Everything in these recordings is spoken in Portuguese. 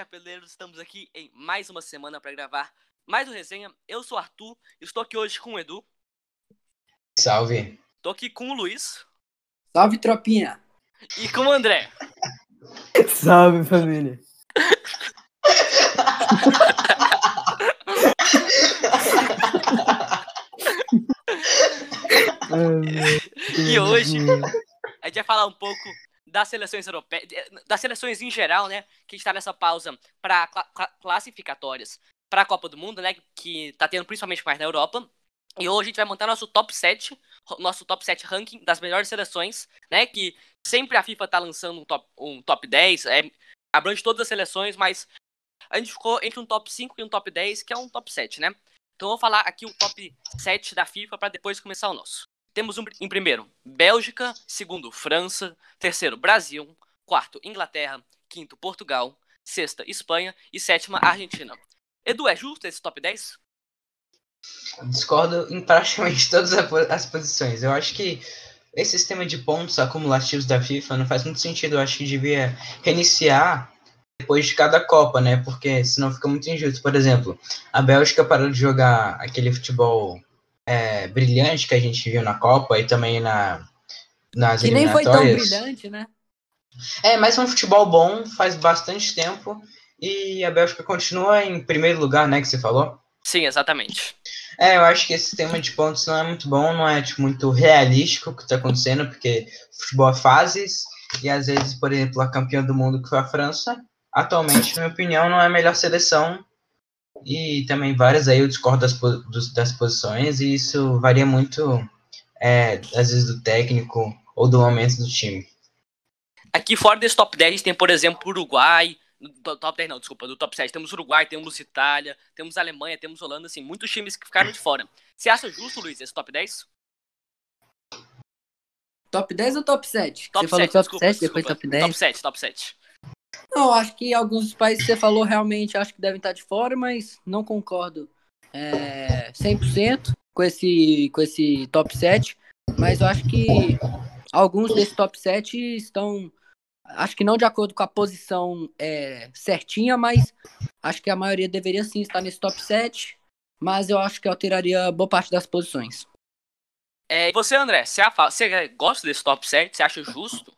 Chapeleiros! Estamos aqui em mais uma semana para gravar mais um resenha. Eu sou o Arthur, estou aqui hoje com o Edu. Salve. Estou aqui com o Luiz. Salve, tropinha. E com o André. Salve, família. e hoje a gente vai falar um pouco das seleções europeias, das seleções em geral, né? Que está nessa pausa para cl classificatórias para a Copa do Mundo, né? Que tá tendo principalmente mais na Europa. E hoje a gente vai montar nosso top 7, nosso top 7 ranking das melhores seleções, né? Que sempre a FIFA tá lançando um top, um top 10, é, abrange todas as seleções, mas a gente ficou entre um top 5 e um top 10, que é um top 7, né? Então eu vou falar aqui o top 7 da FIFA para depois começar o nosso. Temos um, em primeiro Bélgica, segundo França, terceiro Brasil, quarto Inglaterra, quinto Portugal, sexta Espanha e sétima Argentina. Edu, é justo esse top 10? Discordo em praticamente todas as posições. Eu acho que esse sistema de pontos acumulativos da FIFA não faz muito sentido. Eu acho que devia reiniciar depois de cada Copa, né? Porque senão fica muito injusto. Por exemplo, a Bélgica parou de jogar aquele futebol é, brilhante que a gente viu na Copa e também na, nas que nem foi tão brilhante, né? É, mas é um futebol bom, faz bastante tempo e a Bélgica continua em primeiro lugar, né, que você falou? Sim, exatamente. É, eu acho que esse sistema de pontos não é muito bom, não é tipo, muito realístico o que está acontecendo, porque futebol é fases, e às vezes, por exemplo, a campeã do mundo que foi a França, atualmente, na minha opinião, não é a melhor seleção e também várias aí eu discordo das, das posições e isso varia muito, é, às vezes, do técnico ou do momento do time. Aqui fora desse top 10 tem, por exemplo, Uruguai, do top 10 não, desculpa, do top 7 temos Uruguai, temos Itália, temos Alemanha, temos Holanda, assim, muitos times que ficaram de fora. Você acha justo, Luiz, esse top 10? Top 10 ou top 7? Top Você 7, falou top desculpa, 7, desculpa. depois top 10? Top 7, top 7. Não, acho que alguns países que você falou realmente acho que devem estar de fora, mas não concordo é, 100% com esse, com esse top 7. Mas eu acho que alguns desses top 7 estão, acho que não de acordo com a posição é, certinha, mas acho que a maioria deveria sim estar nesse top 7. Mas eu acho que alteraria boa parte das posições. É, e você, André, você, você gosta desse top 7? Você acha justo?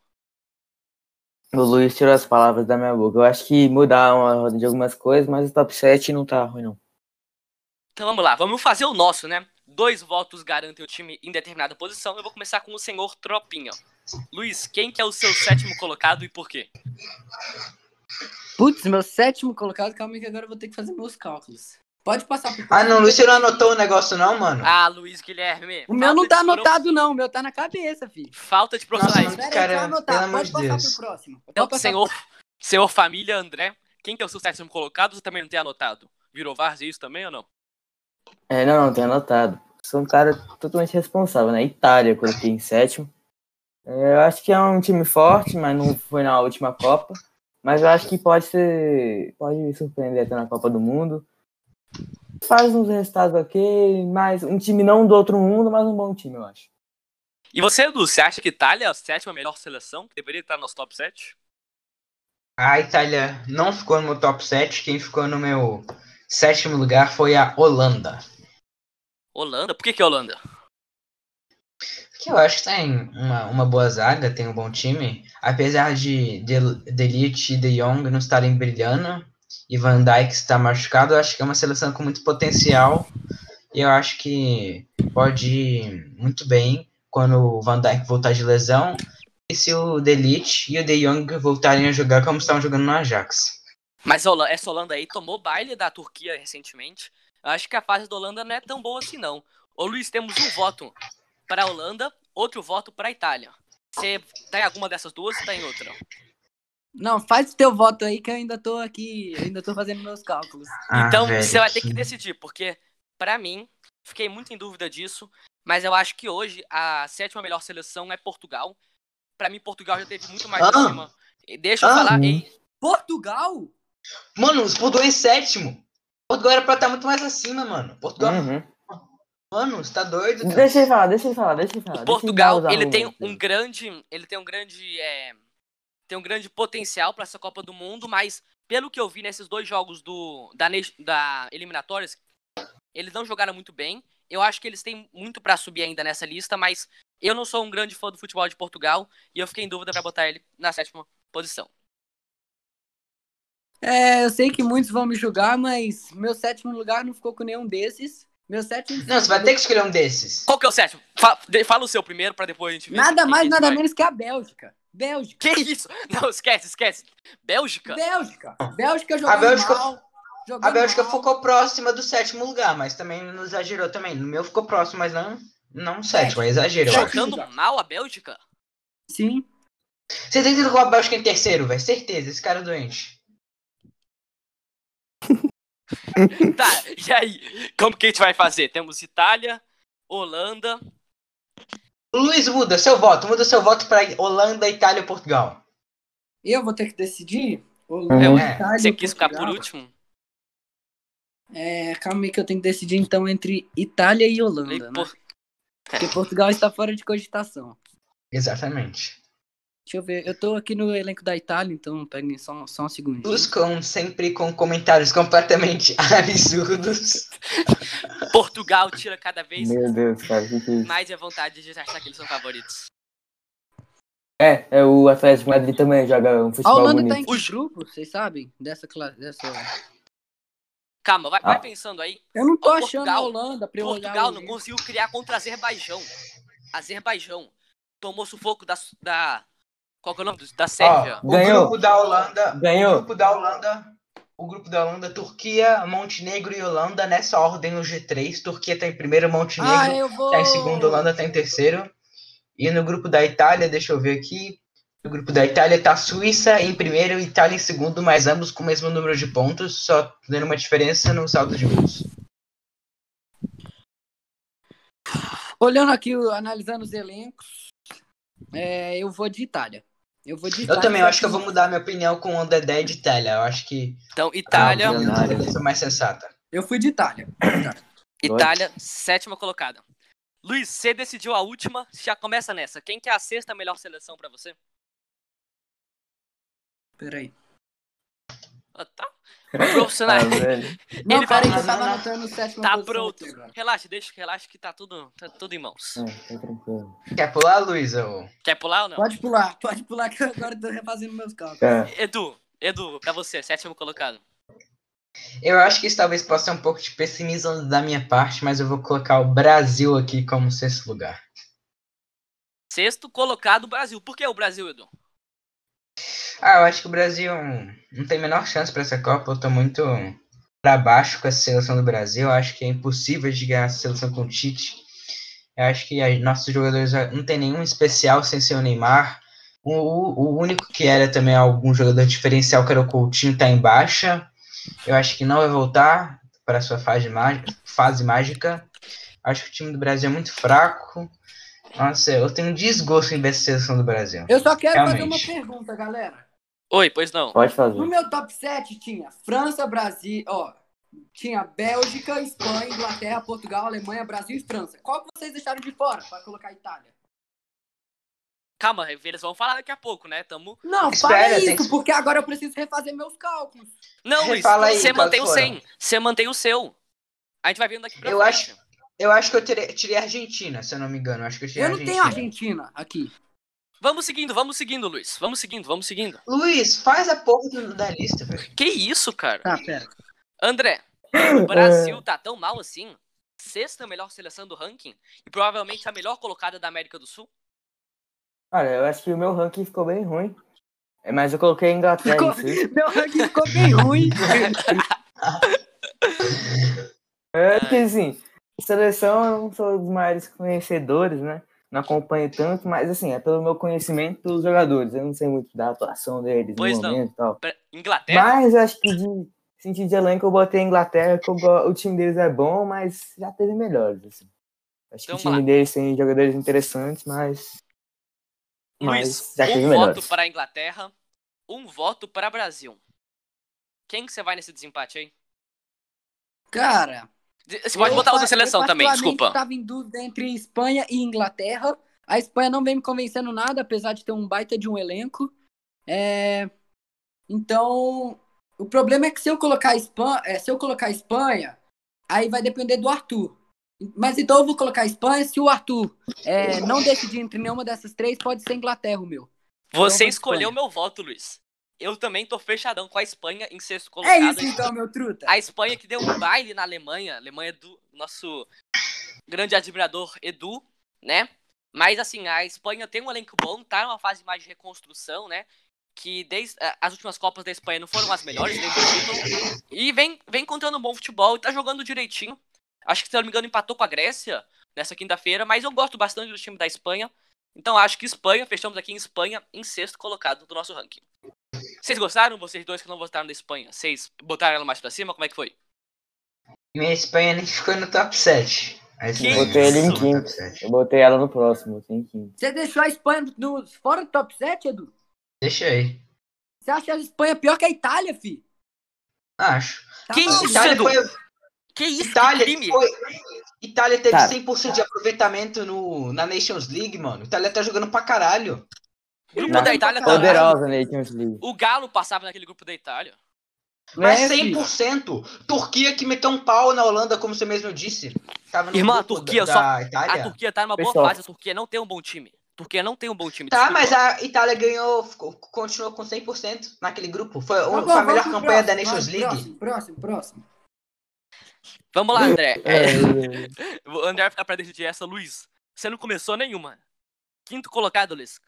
O Luiz tirou as palavras da minha boca. Eu acho que mudar uma roda de algumas coisas, mas o top 7 não tá ruim, não. Então vamos lá, vamos fazer o nosso, né? Dois votos garantem o time em determinada posição. Eu vou começar com o senhor Tropinha. Luiz, quem que é o seu sétimo colocado e por quê? Putz, meu sétimo colocado, calma aí que agora eu vou ter que fazer meus cálculos. Pode passar por Ah, não, Luiz, você não anotou o negócio, não, mano? Ah, Luiz Guilherme. O meu não tá anotado, pro... não. O meu tá na cabeça, filho. Falta de profissionalismo. Nossa, cara, aí, anotar. Pode de passar Deus. pro próximo. Então, senhor, pro... senhor família André, quem que é o seu sétimo colocado? Você também não tem anotado? Virou Várzea isso também ou não? É, não, não, tem anotado. Sou um cara totalmente responsável, né? Itália, coloquei em sétimo. É, eu acho que é um time forte, mas não foi na última Copa. Mas eu acho que pode ser. Pode surpreender até na Copa do Mundo faz uns resultados ok, mas um time não do outro mundo, mas um bom time, eu acho. E você, Edu, você acha que Itália é a sétima melhor seleção? Que deveria estar nos top 7? A Itália não ficou no meu top 7. Quem ficou no meu sétimo lugar foi a Holanda. Holanda? Por que, que é Holanda? Porque eu acho que tem uma, uma boa zaga, tem um bom time. Apesar de Delite e De Jong não estarem brilhando, e Van Dijk está machucado, eu acho que é uma seleção com muito potencial e eu acho que pode ir muito bem quando o Van Dijk voltar de lesão e se o Delite e o De Jong voltarem a jogar como estavam jogando no Ajax. Mas essa Holanda aí tomou baile da Turquia recentemente. Eu acho que a fase da Holanda não é tão boa assim não. Ô Luiz, temos um voto para a Holanda, outro voto para a Itália. Você tá em alguma dessas duas ou tá em outra? Não, faz o teu voto aí que eu ainda tô aqui, ainda tô fazendo meus cálculos. Ah, então velho, você vai ter que decidir, porque para mim, fiquei muito em dúvida disso, mas eu acho que hoje a sétima melhor seleção é Portugal. Para mim, Portugal já teve muito mais ah. acima. Deixa eu ah. falar. Ei. Portugal? Mano, os Portugal em sétimo. Portugal era pra estar muito mais acima, mano. Portugal. Uhum. Mano, você tá doido? Cara. Deixa ele falar, deixa ele falar, deixa ele falar. Portugal, ele tem um grande. Ele tem um grande. É, tem um grande potencial para essa Copa do Mundo, mas pelo que eu vi nesses dois jogos do, da, da eliminatórias, eles não jogaram muito bem. Eu acho que eles têm muito pra subir ainda nessa lista, mas eu não sou um grande fã do futebol de Portugal e eu fiquei em dúvida pra botar ele na sétima posição. É, eu sei que muitos vão me julgar, mas meu sétimo lugar não ficou com nenhum desses. Meu sétimo. Não, você vai ter que escolher um desses. Qual que é o sétimo? Fa- de- Fala, o seu primeiro pra depois a gente ver. Nada mais, nada vai. menos que a Bélgica. Bélgica. Que isso? Não, esquece, esquece. Bélgica? Bélgica. Bélgica jogando Bélgica- mal. Jogando A Bélgica mal. ficou próxima do sétimo lugar, mas também não exagerou também. No meu ficou próximo, mas não, não sétimo, é exagero, eu acho. Jogando mal a Bélgica? Sim. Você tem que colocar a Bélgica em terceiro, velho. Certeza, esse cara é doente. Tá, e aí? Como que a gente vai fazer? Temos Itália, Holanda. Luiz, muda seu voto. Muda seu voto pra Holanda, Itália e Portugal. Eu vou ter que decidir? Uhum. Holanda, É, Itália, Você quis ficar por Portugal? último? É, calma aí que eu tenho que decidir então entre Itália e Holanda, E né? por- Porque Portugal está fora de cogitação. Exatamente. Deixa eu ver, eu tô aqui no elenco da Itália, então peguem só, só um segundo. Os com sempre com comentários completamente absurdos. Portugal tira cada vez Meu Deus, cara, que que isso? mais a vontade de achar que eles são favoritos. É, é, o Atlético Madrid também joga um A futebol Holanda tá bonito. em que Os- grupo, vocês sabem? Dessa classe. Dessa... Calma, vai, vai Ah. pensando aí. Eu não tô Ó, achando a Portugal- Holanda pra eu Portugal olhar. não conseguiu criar contra Azerbaijão. Azerbaijão tomou sufoco da. da qual que é o nome? Da Sérvia. Ó, o Ganhou. grupo da Holanda. Ganhou. O grupo da Holanda. O grupo da Holanda, Turquia, Montenegro e Holanda nessa ordem no G3. Turquia tá em primeiro, Ah, Montenegro vou. tá em segundo, Holanda tá em terceiro. E no grupo da Itália, deixa eu ver aqui. No grupo da Itália tá Suíça em primeiro e Itália em segundo, mas ambos com o mesmo número de pontos, só dando uma diferença no saldo de gols. Olhando aqui, analisando os elencos, é, eu vou de Itália. Eu vou de Eu Itália. também eu acho que eu vou mudar minha opinião com o Dedé de Itália. Eu acho que Então, Itália. a Leonardo. opinião dele é mais sensata. Eu fui de Itália. Itália, sétima colocada. Luiz, você decidiu a última, já começa nessa. Quem que é a sexta melhor seleção pra você? Peraí. Ah, tá. Profissional. Ah, velho. Não, Ele peraí, vai- que eu tava Não, não. anotando o sétimo Tá pronto. aqui agora. Relaxa, deixa, relaxa que tá tudo, tá tudo em mãos. É, tá tranquilo. Quer pular, Luísa? Quer pular ou não? Pode pular, pode pular que eu agora tô refazendo meus cálculos. É, Edu, Edu, pra você, sétimo colocado. Eu acho que isso talvez possa ser um pouco de pessimismo da minha parte, mas eu vou colocar o Brasil aqui como sexto lugar. Sexto colocado, Brasil. Por que o Brasil, Edu? Ah, eu acho que o Brasil não tem a menor chance para essa Copa. Eu tô muito para baixo com essa seleção do Brasil. Eu acho que é impossível de ganhar essa seleção com o Tite. Eu acho que a- nossos jogadores não tem nenhum especial sem ser o Neymar. O, o- o único que era também algum jogador diferencial, que era o Coutinho, tá em baixa. Eu acho que não vai voltar para sua fase, fase mágica. Acho que o time do Brasil é muito fraco. Nossa, eu tenho desgosto em ver essa seleção do Brasil. Eu só quero fazer uma Realmente. pergunta, galera. Oi, pois não. pode fazer. No meu top 7 tinha França, Brasil, ó, tinha Bélgica, Espanha, Inglaterra, Portugal, Alemanha, Brasil e França. Qual que vocês deixaram de fora para colocar a Itália? Calma, eles vão falar daqui a pouco, né? Tamo. Não, Espera, fala isso, que- porque agora eu preciso refazer meus cálculos. Não, Luiz, Fala aí, você mantém o foram? 100. Você mantém o seu. A gente vai vendo daqui pra Eu frente. acho- Eu acho que eu tirei, tirei a Argentina, se eu não me engano. Eu acho que eu tirei Eu a não Argentina. tenho Argentina aqui. Vamos seguindo, vamos seguindo, Luiz. Vamos seguindo, vamos seguindo. Luiz, faz a porra do- da lista, velho. Que isso, cara? Tá, pera. André, o Brasil tá tão mal assim? Sexta melhor seleção do ranking? E provavelmente a melhor colocada da América do Sul? Olha, eu acho que o meu ranking ficou bem ruim. É, Mas eu coloquei a Inglaterra Ficou- em sexto. Meu ranking ficou bem ruim. É que assim, seleção eu não sou dos maiores conhecedores, né? Não acompanho tanto, mas assim, é pelo meu conhecimento dos jogadores. Eu não sei muito da atuação deles Pois no não. momento e tal. Inglaterra? Mas acho que de sentido de elenco eu botei a Inglaterra, que o time deles é bom, mas já teve melhores. Assim. Acho que Então, o time lá. deles tem jogadores interessantes, mas. Luiz, mas já teve um melhores. voto para a Inglaterra, um voto para Brasil. Quem que você vai nesse desempate aí? Cara, Você pode eu botar o pa- seleção eu também, desculpa. estava em dúvida entre Espanha e Inglaterra. A Espanha não vem me convencendo nada, apesar de ter um baita de um elenco. É, Então, O problema é que se eu colocar Espanha, é, se eu colocar Espanha, aí vai depender do Arthur. Mas então eu vou colocar Espanha. Se o Arthur é, não decidir entre nenhuma dessas três, pode ser Inglaterra o meu. Você vou escolheu Espanha. meu voto, Luiz. Eu também tô fechadão com a Espanha em sexto colocado. É isso então, meu truta. A Espanha que deu um baile na Alemanha. Alemanha do nosso grande admirador Edu, né? Mas assim, a Espanha tem um elenco bom, tá numa fase mais de reconstrução, né? Que desde as últimas Copas da Espanha não foram as melhores desde o título. E vem, vem contando um bom futebol e tá jogando direitinho. Acho que, se eu não me engano, empatou com a Grécia nessa quinta-feira, mas eu gosto bastante do time da Espanha. Então acho que Espanha, fechamos aqui em Espanha, em sexto colocado do nosso ranking. Vocês gostaram? Vocês dois que não votaram da Espanha? Vocês botaram ela mais pra cima? Como é que foi? Minha Espanha nem ficou no top 7. A Espanha Que Botei ele em quinto. 7. Eu botei ela no próximo, botei em quinto. Você deixou a Espanha no, fora do top 7, Edu? Deixa aí. Você acha a Espanha pior que a Itália, fi? Acho. Tá Que isso, Itália, Edu? foi, Que isso, Itália, que crime? foi, Itália teve Cara. 100% de aproveitamento no, na Nations League, mano. Itália tá jogando pra caralho. Grupo Na- da Itália tá Poderosa Nations League. O Galo passava naquele grupo da Itália. Mas É, fi. 100%. Turquia que meteu um pau na Holanda, como você mesmo disse. Tava no Irmão, a Turquia da, só- da A. Turquia tá numa boa Pessoal. fase, a Turquia não tem um bom time. A Turquia não tem um bom time. Tá, desculpa. mas a Itália ganhou, ficou- continuou com 100% naquele grupo. Foi, Tá bom, foi a melhor campanha da próximo, Nations vai, League. Próximo, próximo, próximo. Vamos lá, André. É, O André fica pra decidir essa, Luiz. Você não começou nenhuma. Quinto colocado, Luiz.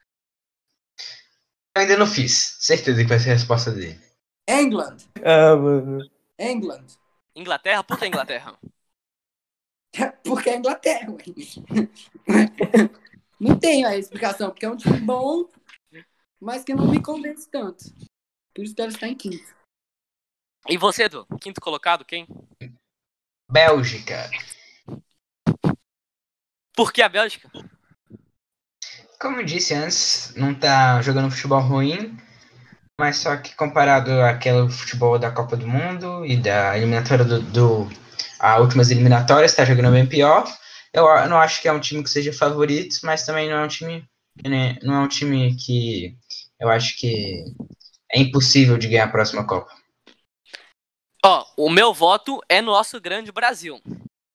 Eu ainda não fiz. Certeza que vai ser a resposta dele. England. ah, mano. England. Inglaterra? Por que Inglaterra? Porque é Inglaterra, ué. Não tem a explicação, porque é um time bom, mas que não me convence tanto. Por isso que ela está em quinto. E você, Edu? Quinto colocado, quem? Bélgica. Por que a Bélgica? Como eu disse antes, não tá jogando futebol ruim, mas só que comparado àquele futebol da Copa do Mundo e da eliminatória do, do a últimas eliminatórias, tá jogando bem pior. Eu não acho que é um time que seja favorito, mas também não é um time, né, não é um time que eu acho que é impossível de ganhar a próxima Copa. Ó, o meu voto é no nosso grande Brasil.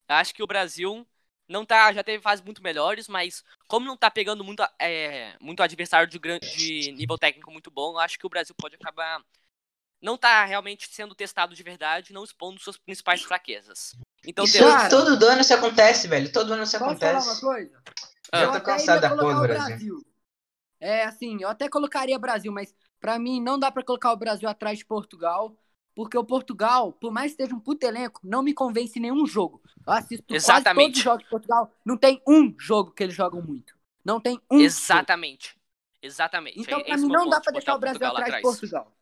Acho que o Brasil não tá, já teve fases muito melhores, mas como não tá pegando muito, é, muito adversário de, de nível técnico muito bom, eu acho que o Brasil pode acabar não tá realmente sendo testado de verdade, não expondo suas principais fraquezas. Então Isso temos, Cara- todo ano isso acontece, velho. Todo ano isso Posso falar uma acontece. coisa? Ah. Eu tô até cansado iria da porra do colocar o Brasil. É, assim, eu até colocaria Brasil, mas pra mim não dá pra colocar o Brasil atrás de Portugal, porque o Portugal, por mais que esteja um puto elenco, não me convence em nenhum jogo. Eu assisto quase Exatamente. todos os jogos de Portugal, não tem um jogo que eles jogam muito. Não tem um jogo. exatamente. Exatamente. Então, é pra esse mim, não dá pra deixar o Brasil Portugal atrás de Portugal.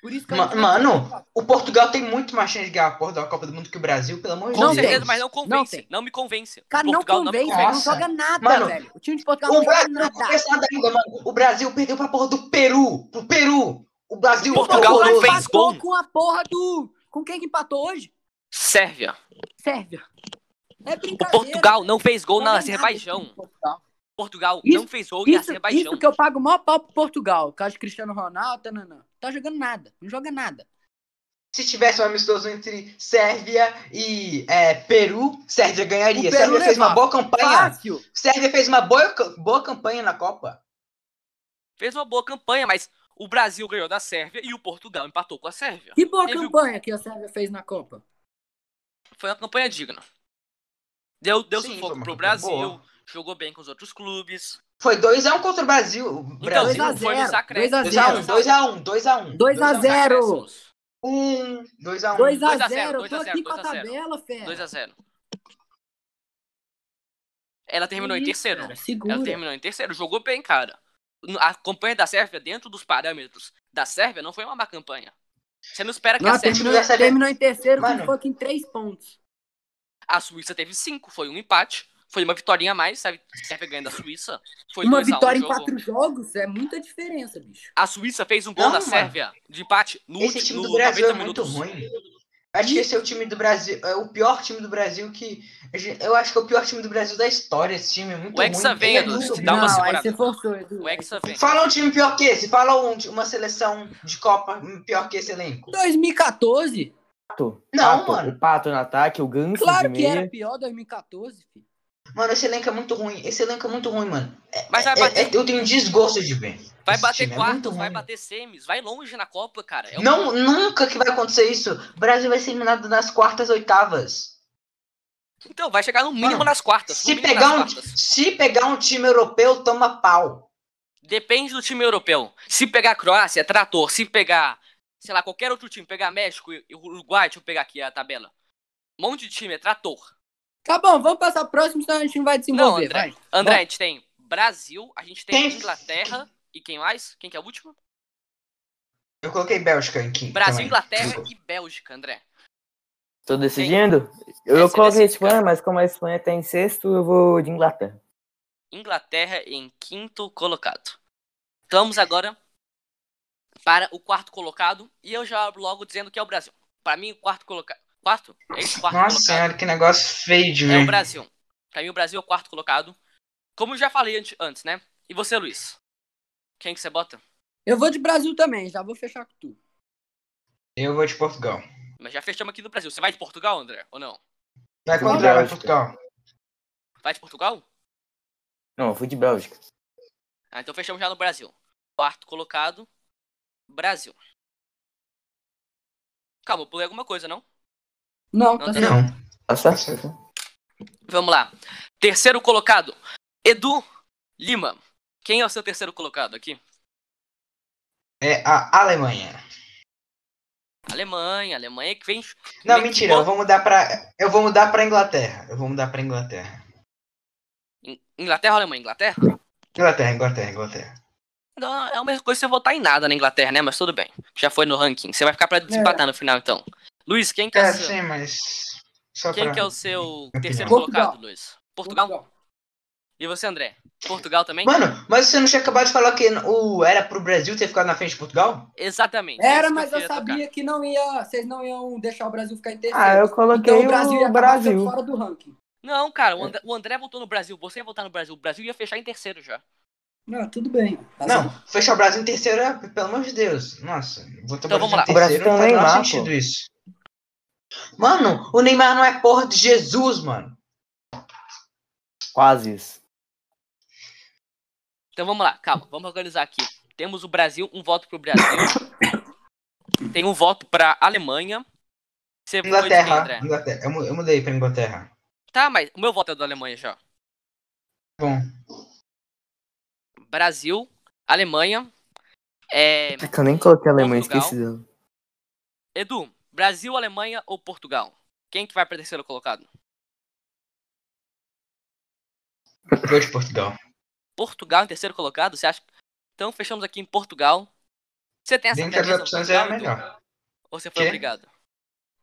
Por isso que eu Ma- não mano. O Portugal tem muito mais chance de ganhar a porra da Copa do Mundo que o Brasil, pelo amor de Com Não Deus. certeza, tem. mas não Não convence. tem. Não, me convence. Cara, não convence, me velho. Não joga nada, Mano, velho. O time de Portugal não O joga Brasil não nada. fez nada ainda, mano. O Brasil perdeu pra porra do Peru. Pro Peru. O Brasil Portugal não fez empatou gol. com a porra do... Com quem que empatou hoje? Sérvia. Sérvia. É O. Portugal não fez gol na Não joga nada Azerbaijão. Portugal. Portugal Isso- não fez gol em Isso, Azerbaijão. isso que eu pago o maior pau pro Portugal. Caso de Cristiano Ronaldo, tá, não, não. Tá jogando nada. Não joga nada. Se tivesse um amistoso entre Sérvia e é, Peru, Sérvia ganharia. O Peru Sérvia fez uma boa campanha. Fácil. Sérvia fez uma boa, boa campanha na Copa. Fez uma boa campanha, mas o Brasil ganhou da Sérvia e o Portugal empatou com a Sérvia. Que boa Teve o- campanha que a Sérvia fez na Copa. Foi uma campanha digna. Deu, deu Sim, sufoco pro Brasil, boa. jogou bem com os outros clubes. Foi 2x1 contra o Brasil. O Então, Brasil. se não 2 a foi 0, nos acréscimos. 2 a 2x1, 2x1, 2x1. 2 a 0. 2x0. 1, 2x1. 2 a 2 a 0, 0. Eu 2 tô a 0, aqui com a 2 a 0. tabela, fera. 2x0. Ela terminou em Isso, terceiro. cara. Ela terminou em terceiro. Jogou bem, cara. A campanha da Sérvia, dentro dos parâmetros da Sérvia, não foi uma má campanha. Você não espera que Não, a Sérvia. terminou, Sérvia- terminou em terceiro Mano. com pouco em 3 pontos. A Suíça teve cinco, foi um empate. Foi uma vitória a mais, sabe? Sérvia ganhando da Suíça. Foi Uma 2 a 1 vitória o em jogo. 4 jogos é muita diferença, bicho. A Suíça fez um gol Não, da mano. Sérvia de empate no, Esse ulti- time no do Brasil 90 é muito minutos. ruim. Acho que esse é o time do Brasil, é o pior time do Brasil que. Eu acho que é o pior time do Brasil da história. Esse time é muito O Hexa ruim. vem, é Edu, muito se dá uma segurada. você forçou, Edu. O Hexa vem. Fala um time pior que esse. Fala um- uma seleção de Copa pior que esse elenco. 2014? Pato. Não, Pato. mano. O Pato no ataque, o Ganso Claro que era pior 2014, filho. Mano, esse elenco é muito ruim. Esse elenco é muito ruim, mano. Mas vai É- bater, é- eu tenho desgosto de ver. Vai Esse bater time é quartos, vai ruim. bater semis, vai longe na Copa, cara. É um- Não, nunca que vai acontecer isso. O Brasil vai ser eliminado nas quartas, oitavas. Então, vai chegar no mínimo Mano, nas quartas. Se pegar, um, quartas. se pegar um time europeu, toma pau. Depende do time europeu. Se pegar a Croácia, é trator. Se pegar, sei lá, qualquer outro time, pegar México e Uruguai, deixa eu pegar aqui a tabela. Um monte de time, é trator. Tá bom, vamos passar pro próximo, senão a gente não vai desenvolver, André. vai. André, a gente tem Brasil, a gente tem Quem? Inglaterra e quem mais? Quem que é o último? Eu coloquei Bélgica em quinto. Brasil, também. Inglaterra e Bélgica, André. Tô decidindo? Eu É, você coloquei a. Espanha, mas como a Espanha tá em sexto, eu vou de Inglaterra. Inglaterra em quinto colocado. Vamos agora para o quarto colocado. E eu já abro logo dizendo que é o Brasil. Para mim, o quarto colocado. Quarto? É esse quarto Nossa colocado. senhora, que negócio feio de É ver. o Brasil. Pra mim, o Brasil é o quarto colocado. Como eu já falei ante- antes, né? E você, Luiz? Quem que você bota? Eu vou de Brasil também, já vou fechar com tu. Eu vou de Portugal. Mas já fechamos aqui do Brasil. Você vai de Portugal, André? Ou não? Vai Vou de contra vai Bélgica. Portugal. Vai de Portugal? Não, eu fui de Bélgica. Ah, então fechamos já no Brasil. Quarto colocado, Brasil. Calma, eu pulei alguma coisa, não? Não, Não, tá tá certo. Não. Tá certo? Vamos lá. Terceiro colocado, Edu Lima. Quem é o seu terceiro colocado aqui? É a Alemanha. Alemanha, Alemanha que vem. Não, vem mentira, eu vou mudar pra. Eu vou mudar pra Inglaterra. Eu vou mudar pra Inglaterra. In- Inglaterra ou Alemanha? Inglaterra? Inglaterra, Inglaterra, Inglaterra. Não, é a mesma coisa você votar em nada na Inglaterra, né? Mas tudo bem. Já foi no ranking. Você vai ficar pra desempatar no final, então. Luiz, quem que é, É, o seu, sim, mas. Só quem pra... que é o seu terceiro Portugal. colocado, Luiz? Portugal? E você, André? Portugal também? Mano, mas você não tinha acabado de falar que o... era pro Brasil ter ficado na frente de Portugal? Exatamente. é Era, mas eu tocar. sabia que não ia. Vocês não iam deixar o Brasil ficar em terceiro. Ah, eu coloquei então o Brasil ia o Brasil. fora do ranking. Não, cara, o André, o André votou no Brasil. Você ia votar no Brasil. O Brasil ia fechar em terceiro já. Não, tudo bem. Tá Não, certo. fechar o Brasil em terceiro é, pelo amor de Deus. Nossa, botar Então o vamos Brasil lá. em O Brasil terceiro tem não faz Neymar, sentido pô. isso. Mano, o Neymar não é porra de Jesus, mano. Quase isso. Então vamos lá, calma, vamos organizar aqui. Temos o Brasil, um voto pro Brasil. Tem um voto pra Alemanha. Você quem, Inglaterra. André? Inglaterra. Eu, mu- eu mudei pra Inglaterra. Tá, mas o meu voto é da Alemanha já. Bom, Brasil, Alemanha. É... É que eu nem coloquei Alemanha, Portugal. esqueci dela. Edu, Brasil, Alemanha ou Portugal? Quem que vai pra terceiro colocado? vou de Portugal. Portugal em terceiro colocado? Você acha? Então fechamos aqui em Portugal. Você tem essa Dentre as opções é a melhor. Ou você foi Quê? obrigado?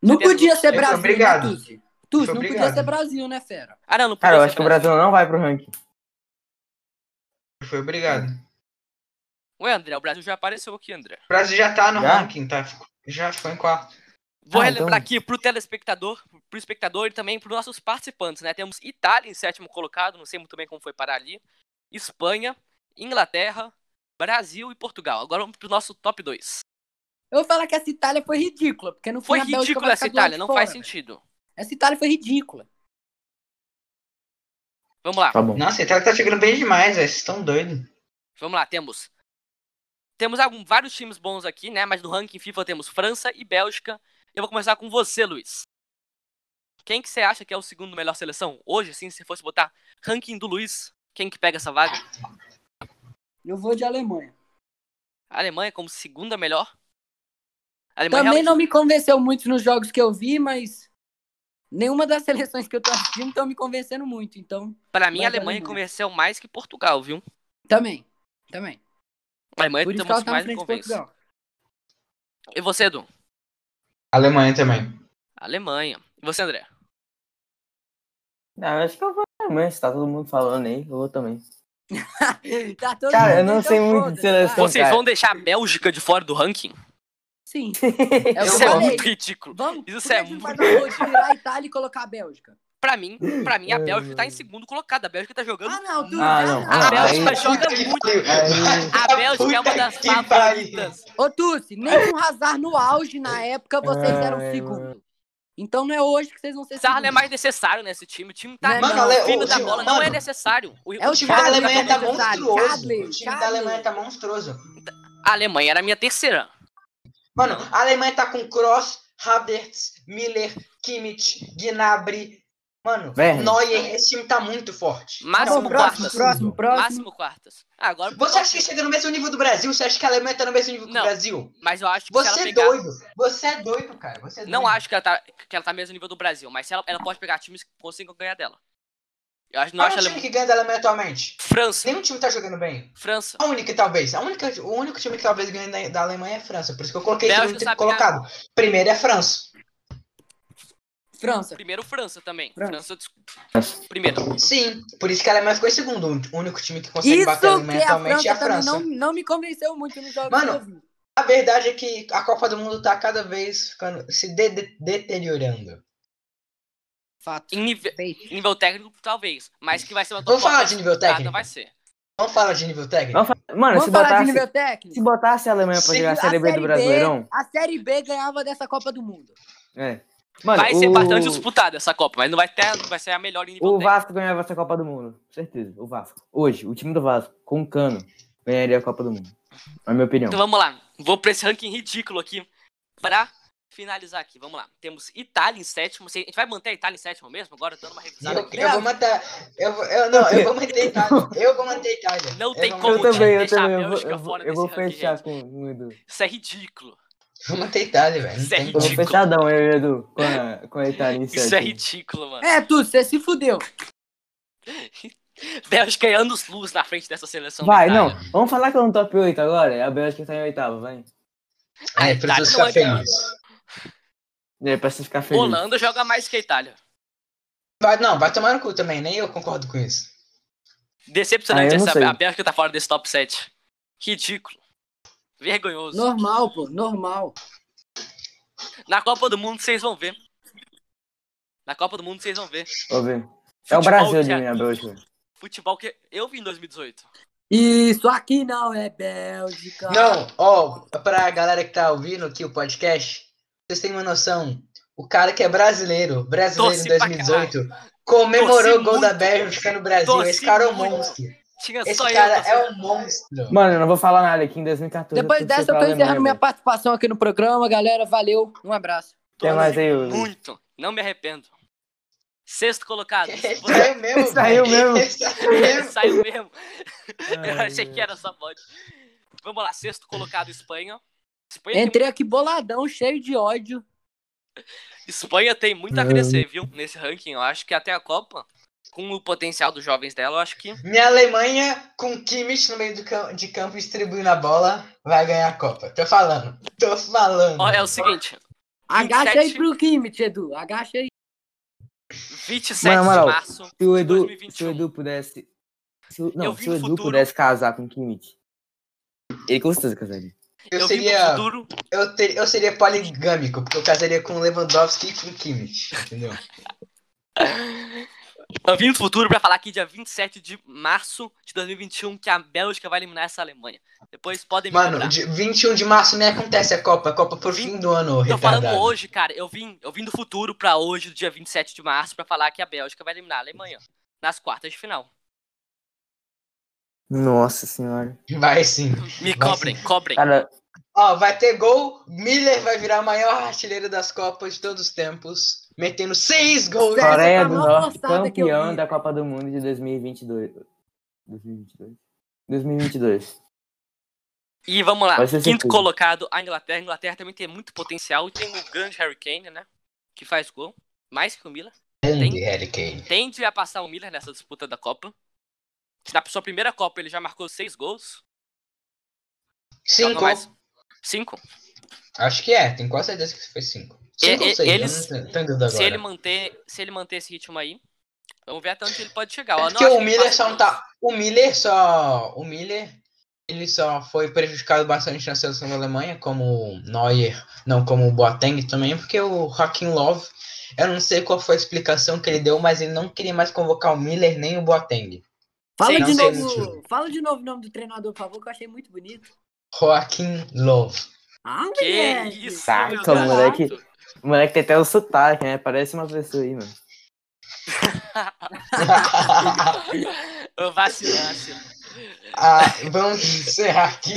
Não Você tem podia as ser? Brasil, Obrigado. né, Tuzi? Tuzi, Foi não podia obrigado. ser Brasil, né, fera? Ah, não, não Cara, podia eu acho que o Brasil não vai pro ranking. Foi obrigado. Ué, André, o Brasil já apareceu aqui, André. O Brasil já tá no Já? ranking, tá? Já ficou em quarto. Vou Ah, relembrar então- aqui pro telespectador, pro espectador e também pros nossos participantes, né? Temos Itália em sétimo colocado, não sei muito bem como foi parar ali. Espanha, Inglaterra, Brasil e Portugal. Agora vamos pro nosso top 2. Eu vou falar que essa Itália foi ridícula, porque fim Foi Bélgica ridícula essa Itália, não fora, faz sentido. Essa Itália foi ridícula. Vamos lá, Tá bom. Nossa, a Itália tá chegando bem demais, velho. Vocês estão doidos. vamos lá, temos. Temos algum, vários times bons aqui, né? Mas no ranking FIFA temos França e Bélgica. Eu vou começar com você, Luiz. Quem que você acha que é o segundo melhor seleção? Hoje, assim, se fosse botar ranking do Luiz, quem que pega essa vaga? Eu vou de Alemanha. A Alemanha como segunda melhor? Também realmente- não me convenceu muito nos jogos que eu vi, mas nenhuma das seleções que eu tô assistindo estão me convencendo muito. Então, Pra mim, a Alemanha Alemanha. convenceu mais que Portugal, viu? também. Também. A Alemanha Por muito tá mais me convence. Portugal. E você, Edu? Alemanha também. Alemanha. E você, André? Não, acho que eu vou Alemanha, se tá todo mundo falando aí, eu vou também. tá todo Cara, mundo eu não então sei muito de seleção. Vocês cara. vão deixar a Bélgica de fora do ranking? Sim. É Isso é falei. muito ridículo. Vamos, Isso é a gente não muito- de tirar a Itália e colocar a Bélgica? Pra mim, pra mim, a É, Bélgica tá em segundo colocado. A Bélgica tá jogando. Ah, não, tu Ah, já não. A Ah, Bélgica aí- joga muito. Aí- A Bélgica é uma das favoritas. Ô, Tussi, nem o Hazard no auge, na época, vocês eram segundo. Então não é hoje que vocês vão ser Sarra não é mais necessário nesse time. O time tá Mano, o da time- bola. Não é mano, necessário. O, É O o time da Charlie Alemanha tá é monstruoso. Charlie, O time da. Alemanha tá monstruoso. A Alemanha era a minha terceira. Mano, a Alemanha tá com Kroos, Havertz, Miller, Kimmich, Gnabry. Mano, Werner. Neuer, esse time tá muito forte. Máximo bom, próximo, quartas. próximo, próximo. Máximo quartas. Ah, agora. Você acha que chega no mesmo nível do Brasil? Você acha que a Alemanha tá no mesmo nível que Não. o Brasil? Mas eu acho que se ela Você é pegar. doido. Você é doido, cara. Você é Não doido. acho que ela, tá, que ela tá no mesmo nível do Brasil, mas se ela, ela pode pegar times que consigam ganhar dela. Eu acho, não Qual é acho o ela. time que ganha da Alemanha atualmente? França. Nenhum time tá jogando bem. França. A única, talvez. A única, o único time que talvez ganhe da, da Alemanha é França. Por isso que eu coloquei Bélgica segundo sabe colocado. Primeiro é França. França. Primeiro França também. França. França. Primeiro. Sim, por isso que a Alemanha ficou em segundo. O único time que consegue Isso bater a Alemanha atualmente França, é a França. não, não me convenceu muito nos jogos Mano, que eu vi. A verdade é que a Copa do Mundo tá cada vez ficando, se de- de- deteriorando. Fato. Em nível, em nível técnico, talvez. Mas que vai ser uma Vamos falar de nível técnico? Vai ser. Vamos falar de nível técnico? Vamos fa- Mano, se Vamos falar de botasse, nível técnico? se botasse a Alemanha pra Sim, jogar a A Série B do Brasileirão, a Série B ganhava dessa Copa do Mundo. é. Mano, vai ser o- bastante disputada essa Copa, mas não vai ter. Não vai ser a melhor em nível O técnico. Vasco ganhava essa Copa do Mundo, certeza. O Vasco. Hoje, o time do Vasco, com o Cano, ganharia a Copa do Mundo. Na minha opinião. Então vamos lá. Vou pra esse ranking ridículo aqui. Pra finalizar aqui, vamos lá. Temos Itália em sétimo. A gente vai manter a Itália em sétimo mesmo? Agora dando uma revisada Eu, aqui. eu vou manter. Eu, vou- eu, não, eu vou manter a Itália. Eu vou manter a Itália. Não Eu tem como Eu a também, eu a também. Eu vou, eu vou, ranking, fechar com o Edu. Isso é ridículo. Vou manter a Itália, velho. Não Isso é ridículo. fechadão, eu e o Edu, com a, com a Itália em Isso é ridículo, mano. É, tu, você se fudeu. Bélgica é anos luz na frente dessa seleção. Vai, não. Vamos falar que é no top 8 agora. A Bélgica tá em oitavo, vai. A É, pra não ficar é feliz. É, pra você ficar feliz. Holanda joga mais que a Itália. Vai, não, vai tomar no cu também. Nem eu concordo com isso. Decepcionante Ah, essa. sei. A Bélgica tá fora desse top 7. Ridículo. Vergonhoso. Normal, pô, normal. Na Copa do Mundo vocês vão ver. Na Copa do Mundo vocês vão ver. Vou ver. É o Futebol Brasil que de a- minha Bélgica. Futebol que eu vi em 2018. Isso aqui não é Bélgica. Não, ó, pra galera que tá ouvindo aqui o podcast, vocês têm uma noção. O cara que é brasileiro, brasileiro Torci em pra 2018, comemorou Torci o gol da. Bélgica no Brasil. Torci Esse cara é um monstro. Tinha Esse só cara eu. é um monstro. Mano, eu não vou falar nada aqui em 2014. Depois dessa, eu tô encerrando minha participação aqui no programa, galera. Valeu, um abraço. Quer mais aí, Edu? Muito. Não me arrependo. Sexto colocado. Saiu mesmo. Saiu mesmo. Saiu mesmo. Saiu mesmo. Eu achei que era só pode. Vamos lá, sexto colocado Espanha. Espanha tem, Entrei aqui boladão, cheio de ódio. Espanha tem muito a crescer, viu? Nesse ranking. Eu acho que até a Copa, com o potencial dos jovens dela, eu acho que. Minha Alemanha, com Kimmich no meio do cam- de campo distribuindo a bola, vai ganhar a Copa. Tô falando. Tô falando. Ó, é o seguinte: Agacha aí 27. pro Kimmich, Edu. Agacha aí. 27 Mano, moral, de março. Se o Edu, 2021. se o Edu pudesse. Se não, se o Edu futuro- pudesse casar com o Kimmich, ele com certeza casaria. eu, Eu seria, futuro. eu, ter- eu seria poligâmico, porque eu casaria com Lewandowski e com Kimmich. Entendeu? Eu vim no futuro pra falar aqui dia 27 de março de 2021 que a Bélgica vai eliminar essa Alemanha. Depois podem me Mano, de 21 de março nem acontece a Copa. A Copa por Vim- fim do ano, Tô falando retardado. hoje, cara. Eu vim, eu vim do futuro pra hoje, do dia 27 de março, pra falar que a Bélgica vai eliminar a Alemanha nas quartas de final. Nossa senhora. Vai sim. Me Vai cobrem, cobrem. Cara, Ó, vai ter gol. Miller vai virar o maior artilheiro das Copas de todos os tempos. Metendo seis gols. Coreia tá do Norte, campeão da Copa do Mundo de 2022. 2022? 2022. E vamos lá, quinto certeza. colocado, a Inglaterra. A Inglaterra também tem muito potencial e tem o grande Harry Kane, né? Que faz gol, mais que o Miller. Grande Harry Kane. Tende a passar o Miller nessa disputa da Copa. Na sua primeira Copa ele já marcou seis gols. Cinco. mais- Cinco. Acho que é, tenho quase certeza que foi cinco. E- Cinco e- ou seis? eles- eu não tenho dúvida Se ele manter, se ele manter esse ritmo aí, vamos ver até onde ele pode chegar. Não Porque o Miller só não tá. O Miller só. O Miller. ele só foi prejudicado bastante na seleção da Alemanha, como o Neuer, não como o Boateng também, porque o Joaquim Love, eu não sei qual foi a explicação que ele deu, mas ele não queria mais convocar o Miller nem o Boateng. Fala Sim, de novo. motivo. Fala de novo o nome do treinador, por favor, que eu achei muito bonito. Joaquim Love. Ah, Que moleque. isso, Saca, meu Deus. moleque. O moleque tem até o sotaque, né? Parece uma pessoa aí, mano. Ô, Vacilasse. Ah, vamos encerrar aqui.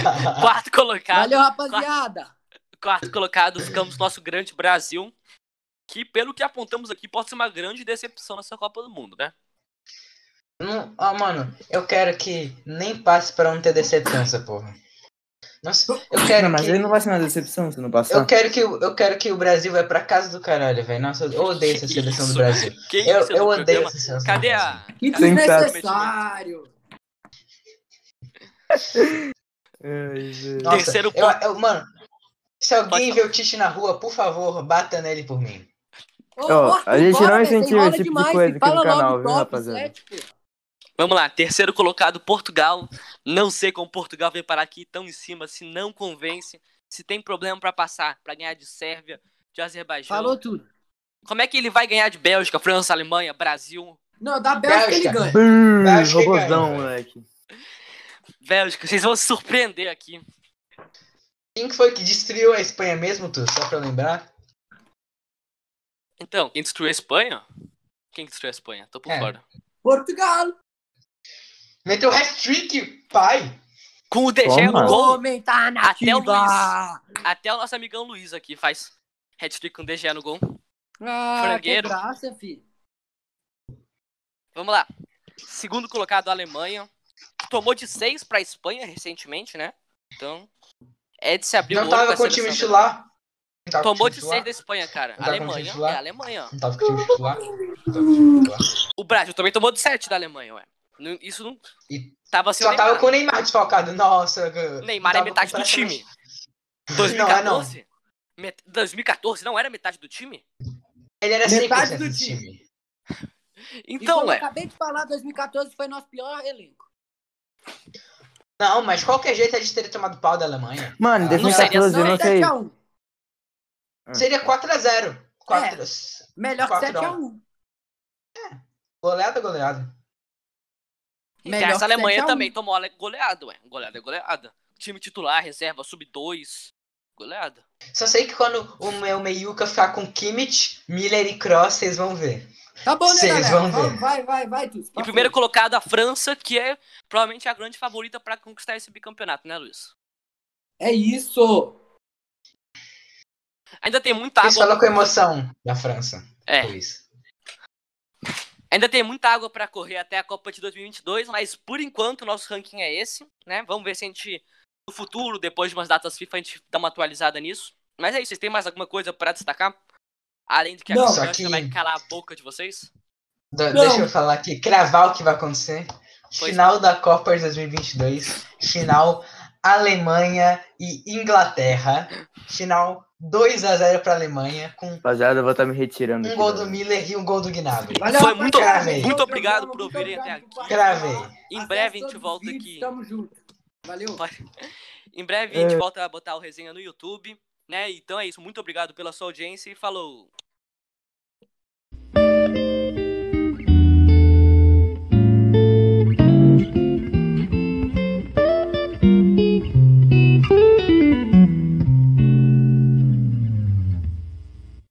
Quarto colocado. Valeu, rapaziada. Quarto colocado, ficamos no nosso grande Brasil. Que, pelo que apontamos aqui, pode ser uma grande decepção nessa Copa do Mundo, né? Não, ah, mano, eu quero que nem passe pra não ter decepção essa porra. Nossa, eu quero Não, mas que... ele não vai ser uma decepção se não passar. Eu quero que, o- eu quero que o Brasil vai pra casa do caralho, velho. Nossa, eu odeio essa seleção do? Brasil. Que Eu, eu odeio programa? essa seleção. Cadê a. Que desnecessário. Nossa, Terceiro eu, ponto. eu- mano, se alguém vê o Tite na rua, por favor, bata nele por mim. Ô, Arthur, a gente não incentiva esse tipo de demais, coisa aqui no canal, viu, rapaziada? Vamos lá, terceiro colocado, Portugal. Não sei como Portugal veio parar aqui tão em cima, se não convence, se tem problema pra passar, pra ganhar de Sérvia, de Azerbaijão. Falou tudo. Como é que ele vai ganhar de Bélgica, França, Alemanha, Brasil? Não, da Bélgica ele Bélgica. ganha. Brrr, Acho que robôzão, ganha, moleque. Bélgica, vocês vão se surpreender aqui. Quem que foi que destruiu a Espanha mesmo, tu? Só pra eu lembrar? Então, quem destruiu a Espanha? Quem destruiu a Espanha? Tô por É. fora. Portugal. Meteu hat-trick, pai! Com o DG no gol, Homem tá Até o nativa. até o nosso amigão Luiz aqui faz hat-trick com o DG no gol. Ah, Frangueiro. que graça, filho. Vamos lá. Segundo colocado, a Alemanha. Tomou de 6 pra Espanha recentemente, né? Então, é de se abrir Não o olho tava com o time titular. Tomou de titular. 6 da Espanha, cara. Não Alemanha é Alemanha. Não tava com o time titular. Não tava com o time titular. O Brasil também tomou de 7 da Alemanha, ué. Não- Isso não. E Tava sem Só o tava Neymar. com o Neymar desfalcado. Nossa. Neymar é metade do time. Não é, 2014? Met- 2014 não era metade do time? Ele era 100% Metade do time. E Então, como eu acabei de falar, 2014 foi nosso pior elenco. Não, mas qualquer jeito a gente teria tomado pau da Alemanha. Mano, Ah, seria- 2014 eu Não, não é sei. 7x1. Seria 4x0. 4... Melhor que 4 a 7x1. Goleada, goleada. E Melhor essa Alemanha 7 a 1. também tomou goleada, ué. Goleada é goleada. Time titular, reserva, sub-2. Goleada. Só sei que quando o meu meiuca ficar com Kimmich, Miller e Cross, vocês vão ver. Tá bom, né, Vocês galera? vão ver. Vai, vai, vai, Tuts. E primeiro colocado a França, que é provavelmente a grande favorita pra conquistar esse bicampeonato, né, Luiz? É isso. Ainda tem muita Vocês água. falam com emoção da França. É, Luiz. Ainda tem muita água pra correr até a Copa de 2022, mas por enquanto o nosso ranking é esse, né? Vamos ver se a gente no futuro, depois de umas datas FIFA, a gente dá uma atualizada nisso. Mas é isso, vocês têm mais alguma coisa pra destacar? Além de que a Não, que- vai calar a boca de vocês? Não. Deixa eu falar aqui, cravar o que vai acontecer. Pois Final da Copa de 2022. Final Alemanha e Inglaterra. Final 2x0 pra Alemanha, com Rapaziada, eu vou estar me retirando um gol do Miller e um gol do Gnabry. Valeu, Foi muito- Cravei. muito obrigado por muito ouvirem obrigado até por aqui. Cravei. Em breve a gente volta vídeos, aqui. Tamo junto. Valeu. Em breve a gente volta a botar o resenha no YouTube, né? Então é isso. Muito obrigado pela sua audiência e falou!